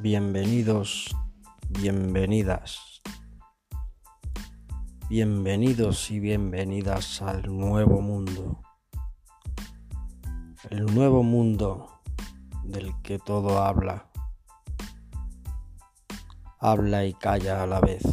Bienvenidos, bienvenidas. Bienvenidos y bienvenidas al nuevo mundo. El nuevo mundo del que todo habla. Habla y calla a la vez.